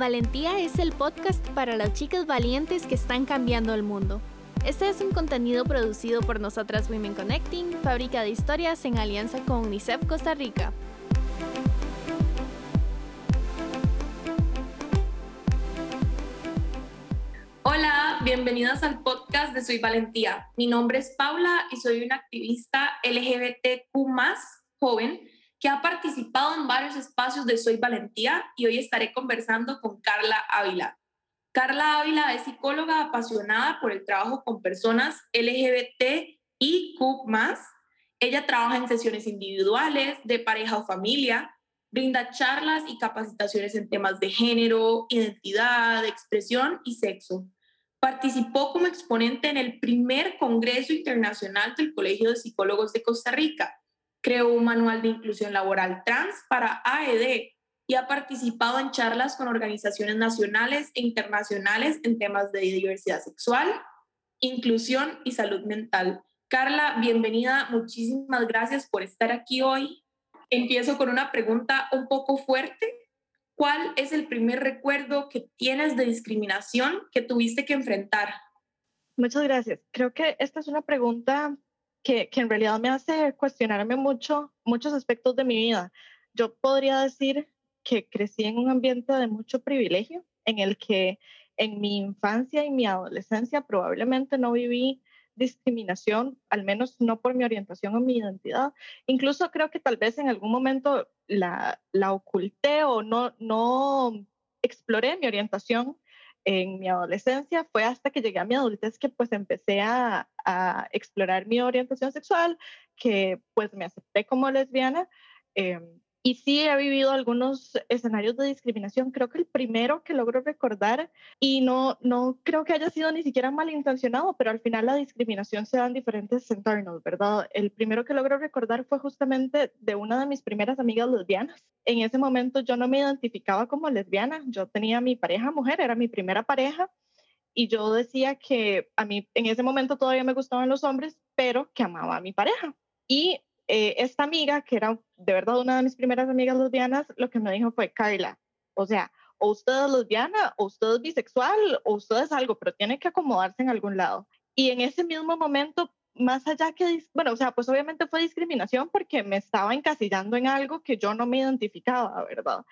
Valentía es el podcast para las chicas valientes que están cambiando el mundo. Este es un contenido producido por nosotras Women Connecting, fábrica de historias en alianza con UNICEF Costa Rica. Hola, bienvenidas al podcast de Soy Valentía. Mi nombre es Paula y soy una activista LGBTQ joven que ha participado en varios espacios de Soy Valentía y hoy estaré conversando con Carla Ávila. Carla Ávila es psicóloga apasionada por el trabajo con personas LGBT y Q+. Ella trabaja en sesiones individuales, de pareja o familia, brinda charlas y capacitaciones en temas de género, identidad, expresión y sexo. Participó como exponente en el primer Congreso Internacional del Colegio de Psicólogos de Costa Rica creó un manual de inclusión laboral trans para AED y ha participado en charlas con organizaciones nacionales e internacionales en temas de diversidad sexual, inclusión y salud mental. Carla, bienvenida. Muchísimas gracias por estar aquí hoy. Empiezo con una pregunta un poco fuerte. ¿Cuál es el primer recuerdo que tienes de discriminación que tuviste que enfrentar? Muchas gracias. Creo que esta es una pregunta que, que, en realidad me hace cuestionarme mucho, muchos aspectos de mi vida. Yo podría decir que crecí en un ambiente de mucho privilegio, en el que en mi infancia y mi adolescencia probablemente no viví discriminación, al menos no por mi orientación o mi identidad. Incluso creo que tal vez en algún momento la, la oculté o no, no exploré mi orientación en mi adolescencia, fue hasta que llegué a mi adultez que pues empecé a, explorar mi orientación sexual, que pues me acepté como lesbiana. Em, y sí he vivido algunos escenarios de discriminación. Creo que el primero que logro recordar, y no, no creo que haya sido ni siquiera malintencionado, pero al final la discriminación se da en diferentes entornos, ¿verdad? El primero que logro recordar fue justamente de una de mis primeras amigas lesbianas. En ese momento yo no me identificaba como lesbiana, yo tenía mi pareja mujer, era mi primera pareja, y yo decía que a mí en ese momento todavía me gustaban los hombres, pero que amaba a mi pareja. Y eh, esta amiga, que era de verdad una de mis primeras amigas lesbianas, lo que me dijo fue, Carla, o sea, o usted es lesbiana, o usted es bisexual, o usted es algo, pero tiene que acomodarse en algún lado. Y en ese mismo momento, más allá que, bueno, o sea, pues obviamente fue discriminación porque me estaba encasillando en algo que yo no me identificaba, ¿verdad?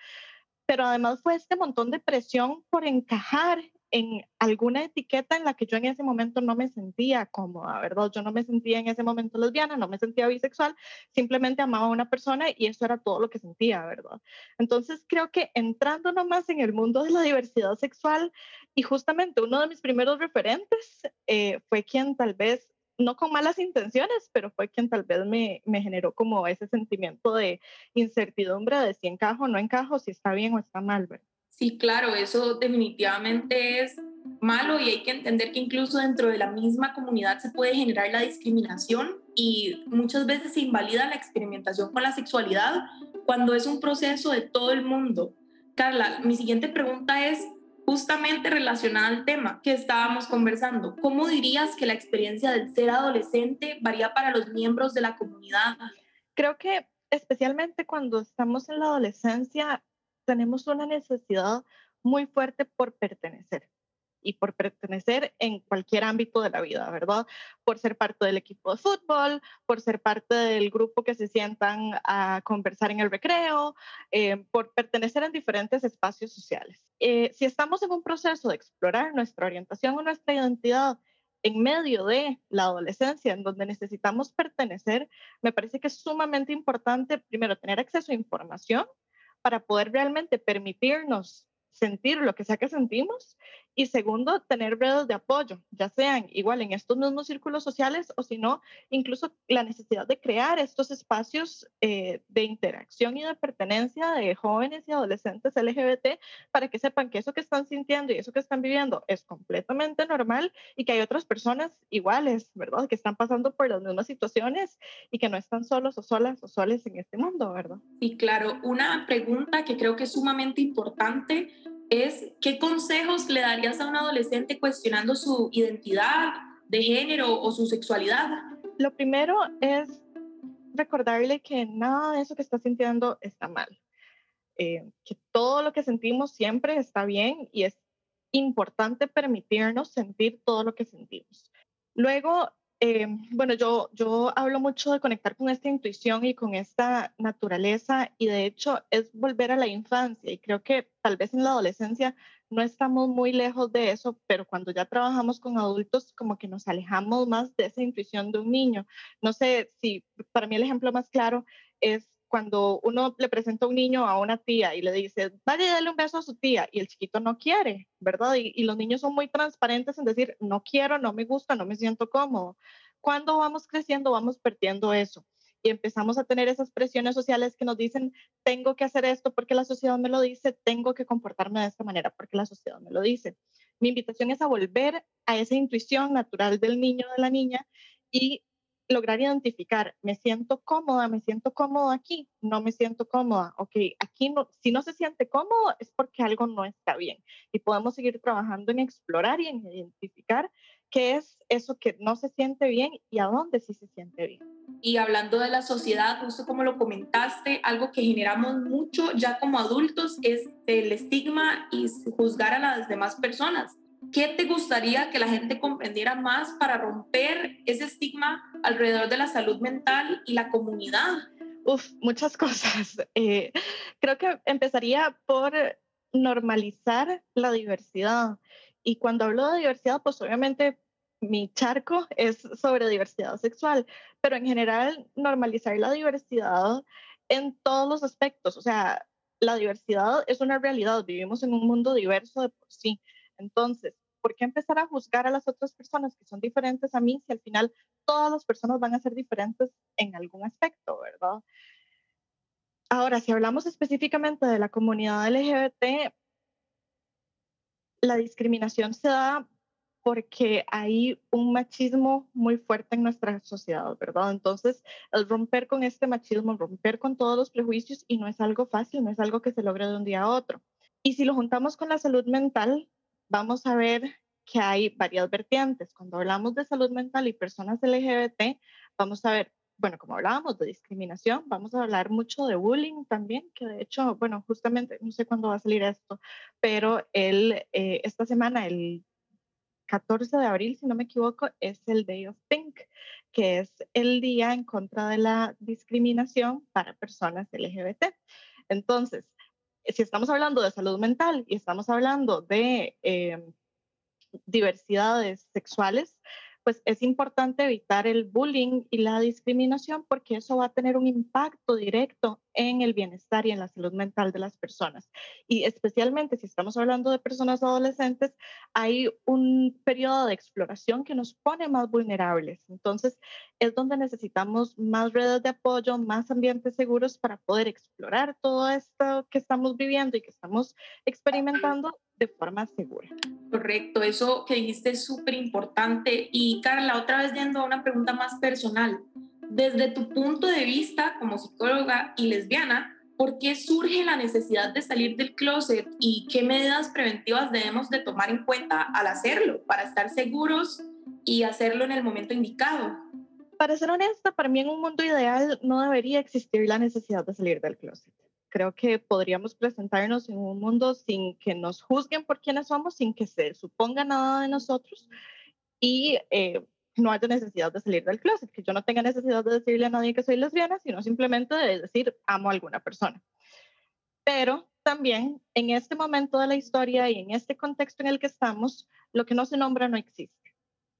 Pero además fue este montón de presión por encajar en alguna etiqueta en la que yo en ese momento no me sentía cómoda, ¿verdad? Yo no me sentía en ese momento lesbiana, no me sentía bisexual, simplemente amaba a una persona y eso era todo lo que sentía, ¿verdad? Entonces creo que entrando nomás en el mundo de la diversidad sexual y justamente uno de mis primeros referentes eh, fue quien tal vez no con malas intenciones, pero fue quien tal vez me, me, generó como ese sentimiento de incertidumbre de si encajo o no encajo, si está bien o está mal. ¿verdad? Sí, claro, eso definitivamente es malo y hay que entender que incluso dentro de la misma comunidad se puede generar la discriminación y muchas veces se invalida la experimentación con la sexualidad cuando es un proceso de todo el mundo. Carla, mi siguiente pregunta es justamente relacionada al tema que estábamos conversando. ¿Cómo dirías que la experiencia del ser adolescente varía para los miembros de la comunidad? Creo que especialmente cuando estamos en la adolescencia tenemos una necesidad muy fuerte por pertenecer y por pertenecer en cualquier ámbito de la vida, ¿verdad? Por ser parte del equipo de fútbol, por ser parte del grupo que se sientan a conversar en el recreo, eh, por pertenecer en diferentes espacios sociales. Eh, si estamos en un proceso de explorar nuestra orientación o nuestra identidad en medio de la adolescencia, en donde necesitamos pertenecer, me parece que es sumamente importante, primero, tener acceso a información para poder realmente permitirnos sentir lo que sea que sentimos y segundo, tener redes de apoyo, ya sean igual en estos mismos círculos sociales o si no, incluso la necesidad de crear estos espacios eh, de interacción y de pertenencia de jóvenes y adolescentes LGBT para que sepan que eso que están sintiendo y eso que están viviendo es completamente normal y que hay otras personas iguales, ¿verdad? Que están pasando por las mismas situaciones y que no están solos o solas o soles en este mundo, ¿verdad? Sí, claro. Una pregunta que creo que es sumamente importante es qué consejos le darías a un adolescente cuestionando su identidad de género o su sexualidad. Lo primero es recordarle que nada de eso que está sintiendo está mal. eh, que todo lo que sentimos siempre está bien y es importante permitirnos sentir todo lo que sentimos. Luego, eh, bueno, yo, yo hablo mucho de conectar con esta intuición y con esta naturaleza y de hecho es volver a la infancia y creo que tal vez en la adolescencia no estamos muy lejos de eso, pero cuando ya trabajamos con adultos como que nos alejamos más de esa intuición de un niño. No sé si para mí el ejemplo más claro es cuando uno le presenta a un niño a una tía y le dice, vaya y dale un beso a su tía, y el chiquito no quiere, ¿verdad? Y, y, los niños son muy transparentes en decir, no quiero, no me gusta, no me siento cómodo. Cuando vamos creciendo, vamos perdiendo eso. Y empezamos a tener esas presiones sociales que nos dicen, tengo que hacer esto porque la sociedad me lo dice, tengo que comportarme de esta manera porque la sociedad me lo dice. Mi invitación es a volver a esa intuición natural del niño o de la niña y lograr identificar, me siento cómoda, me siento cómodo aquí, no me siento cómoda, ok, aquí no, si no se siente cómodo es porque algo no está bien y podemos seguir trabajando en explorar y en identificar qué es eso que no se siente bien y a dónde sí se siente bien. Y hablando de la sociedad, justo como lo comentaste, algo que generamos mucho ya como adultos es el estigma y juzgar a las demás personas. ¿Qué te gustaría que la gente comprendiera más para romper ese estigma alrededor de la salud mental y la comunidad? Uf, muchas cosas. Eh, creo que empezaría por normalizar la diversidad. Y cuando hablo de diversidad, pues obviamente mi charco es sobre diversidad sexual, pero en general normalizar la diversidad en todos los aspectos. O sea, la diversidad es una realidad, vivimos en un mundo diverso de por sí. Entonces, ¿por qué empezar a juzgar a las otras personas que son diferentes a mí si al final todas las personas van a ser diferentes en algún aspecto, verdad? Ahora, si hablamos específicamente de la comunidad LGBT, la discriminación se da porque hay un machismo muy fuerte en nuestra sociedad, ¿verdad? Entonces, el romper con este machismo, romper con todos los prejuicios, y no es algo fácil, no es algo que se logre de un día a otro. Y si lo juntamos con la salud mental, vamos a ver que hay varias vertientes. Cuando hablamos de salud mental y personas LGBT, vamos a ver, bueno, como hablábamos de discriminación, vamos a hablar mucho de bullying también, que de hecho, bueno, justamente, no sé cuándo va a salir esto, pero el, eh, esta semana, el 14 de abril, si no me equivoco, es el Day of Pink, que es el día en contra de la discriminación para personas LGBT. Entonces, si estamos hablando de salud mental y estamos hablando de eh, diversidades sexuales, pues es importante evitar el bullying y la discriminación porque eso va a tener un impacto directo en el bienestar y en la salud mental de las personas. Y especialmente si estamos hablando de personas adolescentes, hay un periodo de exploración que nos pone más vulnerables. Entonces, es donde necesitamos más redes de apoyo, más ambientes seguros para poder explorar todo esto que estamos viviendo y que estamos experimentando de forma segura. Correcto, eso que dijiste es súper importante. Y Carla, otra vez yendo a una pregunta más personal, desde tu punto de vista como psicóloga y lesbiana, ¿por qué surge la necesidad de salir del closet y qué medidas preventivas debemos de tomar en cuenta al hacerlo para estar seguros y hacerlo en el momento indicado? Para ser honesta, para mí en un mundo ideal no debería existir la necesidad de salir del closet creo que podríamos presentarnos en un mundo sin que nos juzguen por quiénes somos, sin que se suponga nada de nosotros y eh, no haya necesidad de salir del closet, que yo no tenga necesidad de decirle a nadie que soy lesbiana, sino simplemente de decir amo a alguna persona. Pero también en este momento de la historia y en este contexto en el que estamos, lo que no se nombra no existe.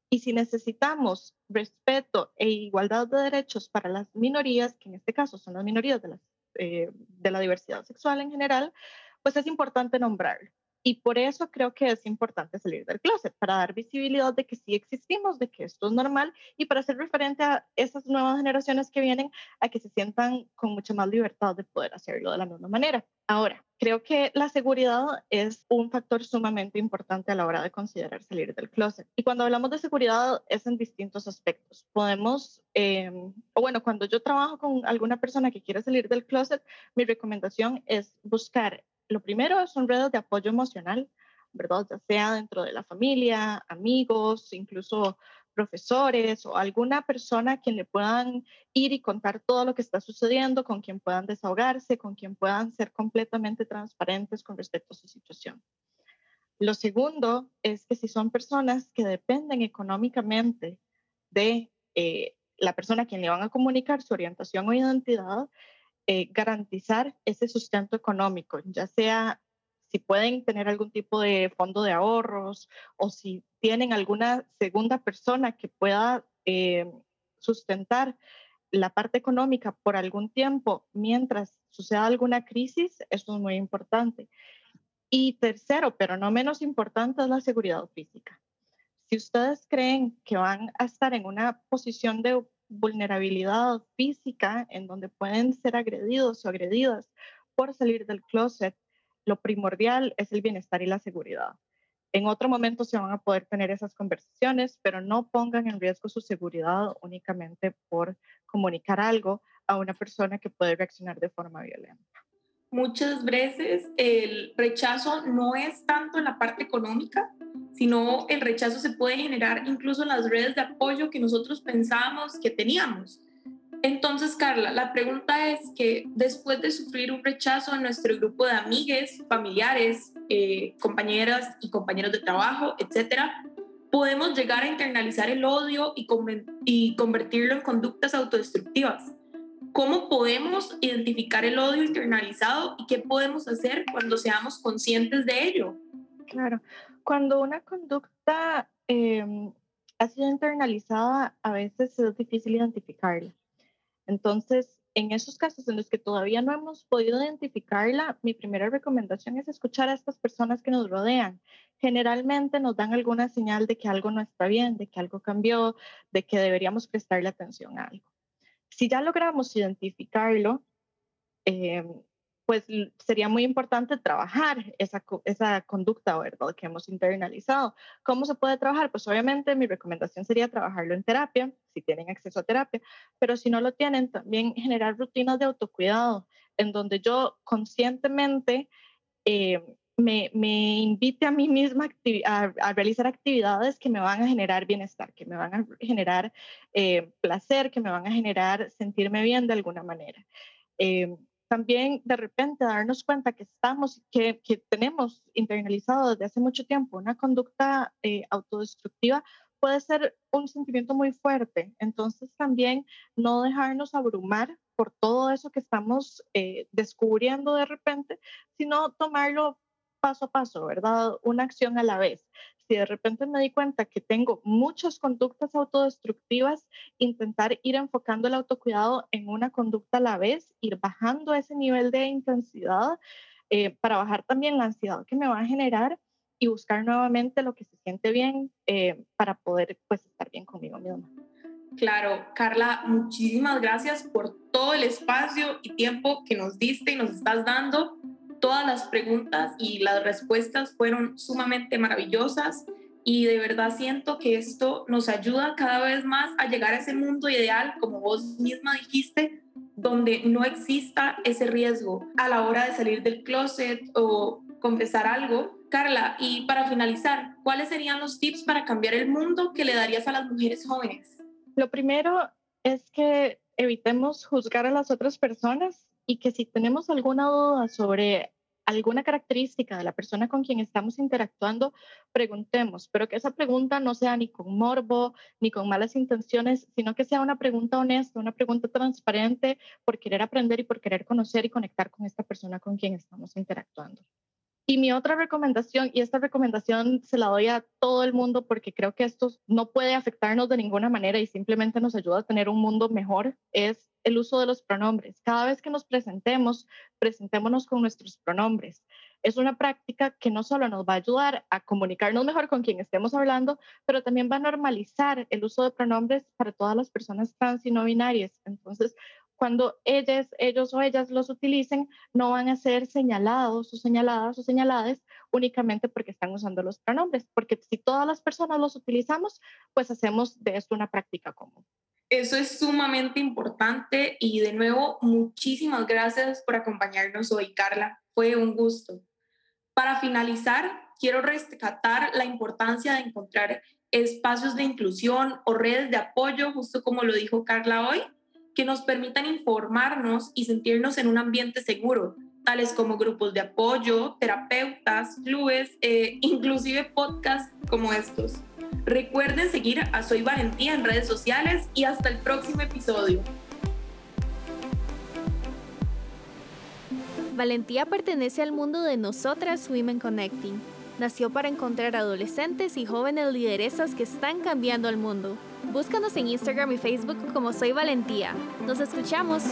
Y si necesitamos respeto e igualdad de derechos para las minorías, que en este caso son las minorías de eh, la diversidad sexual en general, pues es importante nombrarlo. Y por eso creo que es importante salir del closet, para dar visibilidad de que sí existimos, de que esto es normal y para hacer referente a esas nuevas generaciones que vienen a que se sientan con mucha más libertad de poder hacerlo de la misma manera. Ahora, creo que la seguridad es un factor sumamente importante a la hora de considerar salir del closet. Y cuando hablamos de seguridad es en distintos aspectos. Podemos, em, o bueno, cuando yo trabajo con alguna persona que quiere salir del closet, mi recomendación es buscar lo primero son redes de apoyo emocional, ¿verdad? Ya sea dentro de la familia, amigos, incluso profesores o alguna persona a quien le puedan ir y contar todo lo que está sucediendo, con quien puedan desahogarse, con quien puedan ser completamente transparentes con respecto a su situación. Lo segundo es que si son personas que dependen económicamente de eh, la persona a quien le van a comunicar su orientación o identidad, eh, garantizar ese sustento económico, ya sea si pueden tener algún tipo de fondo de ahorros o si tienen alguna segunda persona que pueda eh, sustentar la parte económica por algún tiempo mientras suceda alguna crisis, eso es muy importante. Y tercero, pero no menos importante, es la seguridad física. Si ustedes creen que van a estar en una posición de vulnerabilidad física en donde pueden ser agredidos o agredidas por salir del closet, lo primordial es el bienestar y la seguridad. En otro momento se van a poder tener esas conversaciones, pero no pongan en riesgo su seguridad únicamente por comunicar algo a una persona que puede reaccionar de forma violenta. Muchas veces el rechazo no es tanto en la parte económica, sino el rechazo se puede generar incluso en las redes de apoyo que nosotros pensábamos que teníamos. Entonces, Carla, la pregunta es que después de sufrir un rechazo en nuestro grupo de amigues, familiares, eh, compañeras y compañeros de trabajo, etcétera, podemos llegar a internalizar el odio y, y convertirlo en conductas autodestructivas. ¿Cómo podemos identificar el odio internalizado y qué podemos hacer cuando seamos conscientes de ello? Claro, cuando una conducta em, ha sido internalizada, a veces es difícil identificarla. Entonces, en esos casos en los que todavía no hemos podido identificarla, mi primera recomendación es escuchar a estas personas que nos rodean. Generalmente nos dan alguna señal de que algo no está bien, de que algo cambió, de que deberíamos prestarle atención a algo. Si ya logramos identificarlo, eh, pues sería muy importante trabajar esa, esa conducta, ¿verdad? Que hemos internalizado. ¿Cómo se puede trabajar? Pues obviamente mi recomendación sería trabajarlo en terapia, si tienen acceso a terapia, pero si no lo tienen, también generar rutinas de autocuidado, en donde yo conscientemente eh, me, me, invite a mí misma a, realizar actividades que me van a generar bienestar, que me van a generar eh, placer, que me van a generar sentirme bien de alguna manera. Eh, también de repente darnos cuenta que estamos, que, que tenemos internalizado desde hace mucho tiempo una conducta eh, autodestructiva puede ser un sentimiento muy fuerte. Entonces también no dejarnos abrumar por todo eso que estamos eh, descubriendo de repente, sino tomarlo paso a paso, ¿verdad? Una acción a la vez si de repente me di cuenta que tengo muchas conductas autodestructivas, intentar ir enfocando el autocuidado en una conducta a la vez, ir bajando ese nivel de intensidad eh, para bajar también la ansiedad que me va a generar y buscar nuevamente lo que se siente bien eh, para poder pues estar bien conmigo misma. Claro, Carla, muchísimas gracias por todo el espacio y tiempo que nos diste y nos estás dando todas las preguntas y las respuestas fueron sumamente maravillosas y de verdad siento que esto nos ayuda cada vez más a llegar a ese mundo ideal, como vos misma dijiste, donde no exista ese riesgo a la hora de salir del closet o confesar algo. Carla, y para finalizar, ¿cuáles serían los tips para cambiar el mundo que le darías a las mujeres jóvenes? Lo primero es que evitemos juzgar a las otras personas y que si tenemos alguna duda sobre alguna característica de la persona con quien estamos interactuando, preguntemos, pero que esa pregunta no sea ni con morbo ni con malas intenciones, sino que sea una pregunta honesta, una pregunta transparente por querer aprender y por querer conocer y conectar con esta persona con quien estamos interactuando. Y mi otra recomendación, y esta recomendación se la doy a todo el mundo porque creo que esto no puede afectarnos de ninguna manera y simplemente nos ayuda a tener un mundo mejor, es el uso de los pronombres. Cada vez que nos presentemos, presentémonos con nuestros pronombres. Es una práctica que no solo nos va a ayudar a comunicarnos mejor con quien estemos hablando, pero también va a normalizar el uso de pronombres para todas las personas trans y no binarias. Entonces, cuando ellas, ellos o ellas los utilicen, no van a ser señalados o señaladas o señaladas únicamente porque están usando los pronombres, porque si todas las personas los utilizamos, pues hacemos de esto una práctica común. Eso es sumamente importante y de nuevo, muchísimas gracias por acompañarnos hoy, Carla. Fue un gusto. Para finalizar, quiero rescatar la importancia de encontrar espacios de inclusión o redes de apoyo, justo como lo dijo Carla hoy, que nos permitan informarnos y sentirnos en un ambiente seguro, tales como grupos de apoyo, terapeutas, clubes, eh, inclusive podcasts como estos. Recuerden seguir a Soy Valentía en redes sociales y hasta el próximo episodio. Valentía pertenece al mundo de nosotras Women Connecting. Nació para encontrar adolescentes y jóvenes lideresas que están cambiando el mundo. Búscanos en Instagram y Facebook como Soy Valentía. Nos escuchamos.